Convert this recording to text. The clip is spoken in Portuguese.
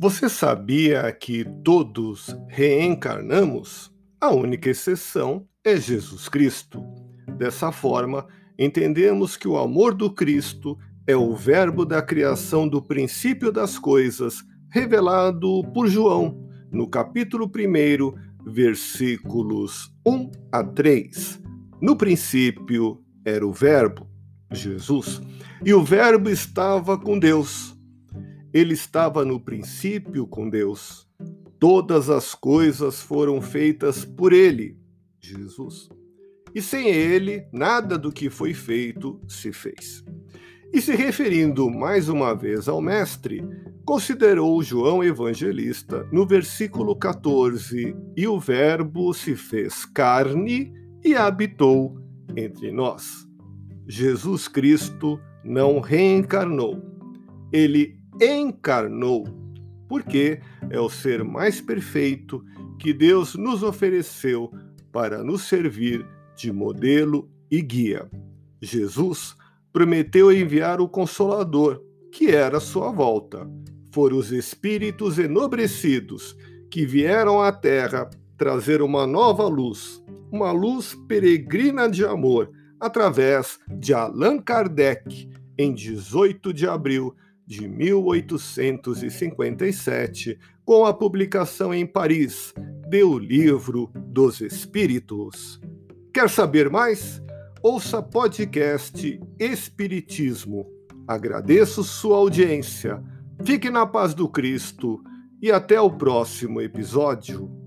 Você sabia que todos reencarnamos? A única exceção é Jesus Cristo. Dessa forma, entendemos que o amor do Cristo é o verbo da criação do princípio das coisas, revelado por João, no capítulo 1, versículos 1 a 3. No princípio era o Verbo, Jesus, e o Verbo estava com Deus ele estava no princípio com Deus. Todas as coisas foram feitas por ele, Jesus. E sem ele, nada do que foi feito se fez. E se referindo mais uma vez ao Mestre, considerou João Evangelista no versículo 14: E o Verbo se fez carne e habitou entre nós. Jesus Cristo não reencarnou. Ele encarnou, porque é o ser mais perfeito que Deus nos ofereceu para nos servir de modelo e guia. Jesus prometeu enviar o Consolador, que era sua volta. Foram os espíritos enobrecidos que vieram à Terra trazer uma nova luz, uma luz peregrina de amor, através de Allan Kardec, em 18 de abril de 1857, com a publicação em Paris de O Livro dos Espíritos. Quer saber mais? Ouça podcast Espiritismo. Agradeço sua audiência. Fique na paz do Cristo e até o próximo episódio.